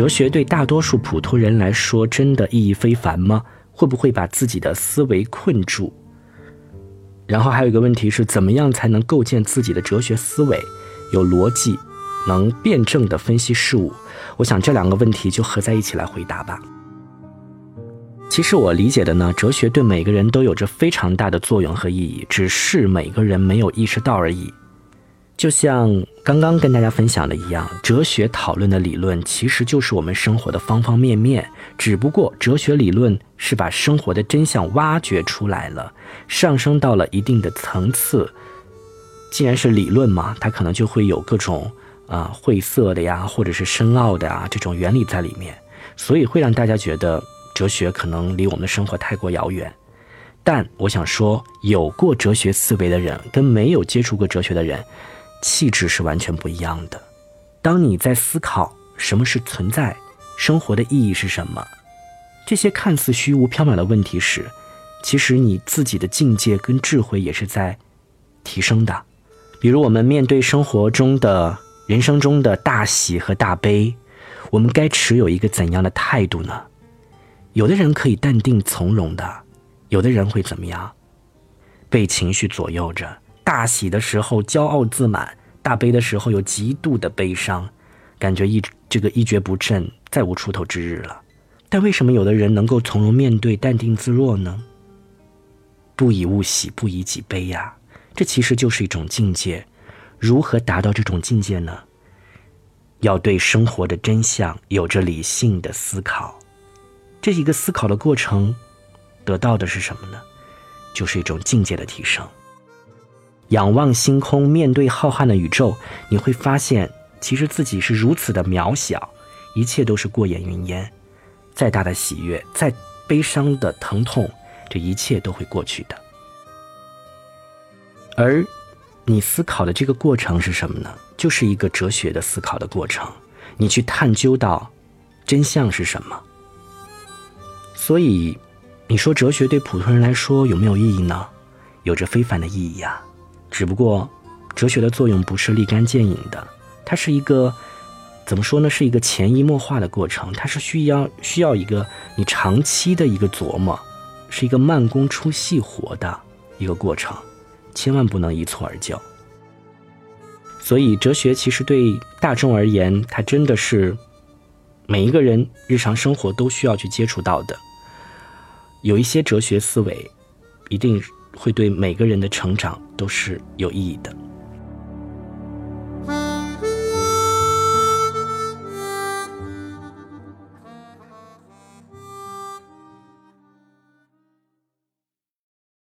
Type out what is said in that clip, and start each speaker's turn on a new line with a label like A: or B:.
A: 哲学对大多数普通人来说真的意义非凡吗？会不会把自己的思维困住？然后还有一个问题是，怎么样才能构建自己的哲学思维，有逻辑，能辩证的分析事物？我想这两个问题就合在一起来回答吧。其实我理解的呢，哲学对每个人都有着非常大的作用和意义，只是每个人没有意识到而已。就像刚刚跟大家分享的一样，哲学讨论的理论其实就是我们生活的方方面面，只不过哲学理论是把生活的真相挖掘出来了，上升到了一定的层次。既然是理论嘛，它可能就会有各种啊晦涩的呀，或者是深奥的啊这种原理在里面，所以会让大家觉得。哲学可能离我们的生活太过遥远，但我想说，有过哲学思维的人跟没有接触过哲学的人，气质是完全不一样的。当你在思考什么是存在，生活的意义是什么，这些看似虚无缥缈的问题时，其实你自己的境界跟智慧也是在提升的。比如，我们面对生活中的人生中的大喜和大悲，我们该持有一个怎样的态度呢？有的人可以淡定从容的，有的人会怎么样？被情绪左右着，大喜的时候骄傲自满，大悲的时候有极度的悲伤，感觉一这个一蹶不振，再无出头之日了。但为什么有的人能够从容面对、淡定自若呢？不以物喜，不以己悲呀，这其实就是一种境界。如何达到这种境界呢？要对生活的真相有着理性的思考。这一个思考的过程，得到的是什么呢？就是一种境界的提升。仰望星空，面对浩瀚的宇宙，你会发现，其实自己是如此的渺小，一切都是过眼云烟。再大的喜悦，再悲伤的疼痛，这一切都会过去的。而你思考的这个过程是什么呢？就是一个哲学的思考的过程。你去探究到真相是什么？所以，你说哲学对普通人来说有没有意义呢？有着非凡的意义呀。只不过，哲学的作用不是立竿见影的，它是一个怎么说呢？是一个潜移默化的过程。它是需要需要一个你长期的一个琢磨，是一个慢工出细活的一个过程，千万不能一蹴而就。所以，哲学其实对大众而言，它真的是每一个人日常生活都需要去接触到的。有一些哲学思维，一定会对每个人的成长都是有意义的。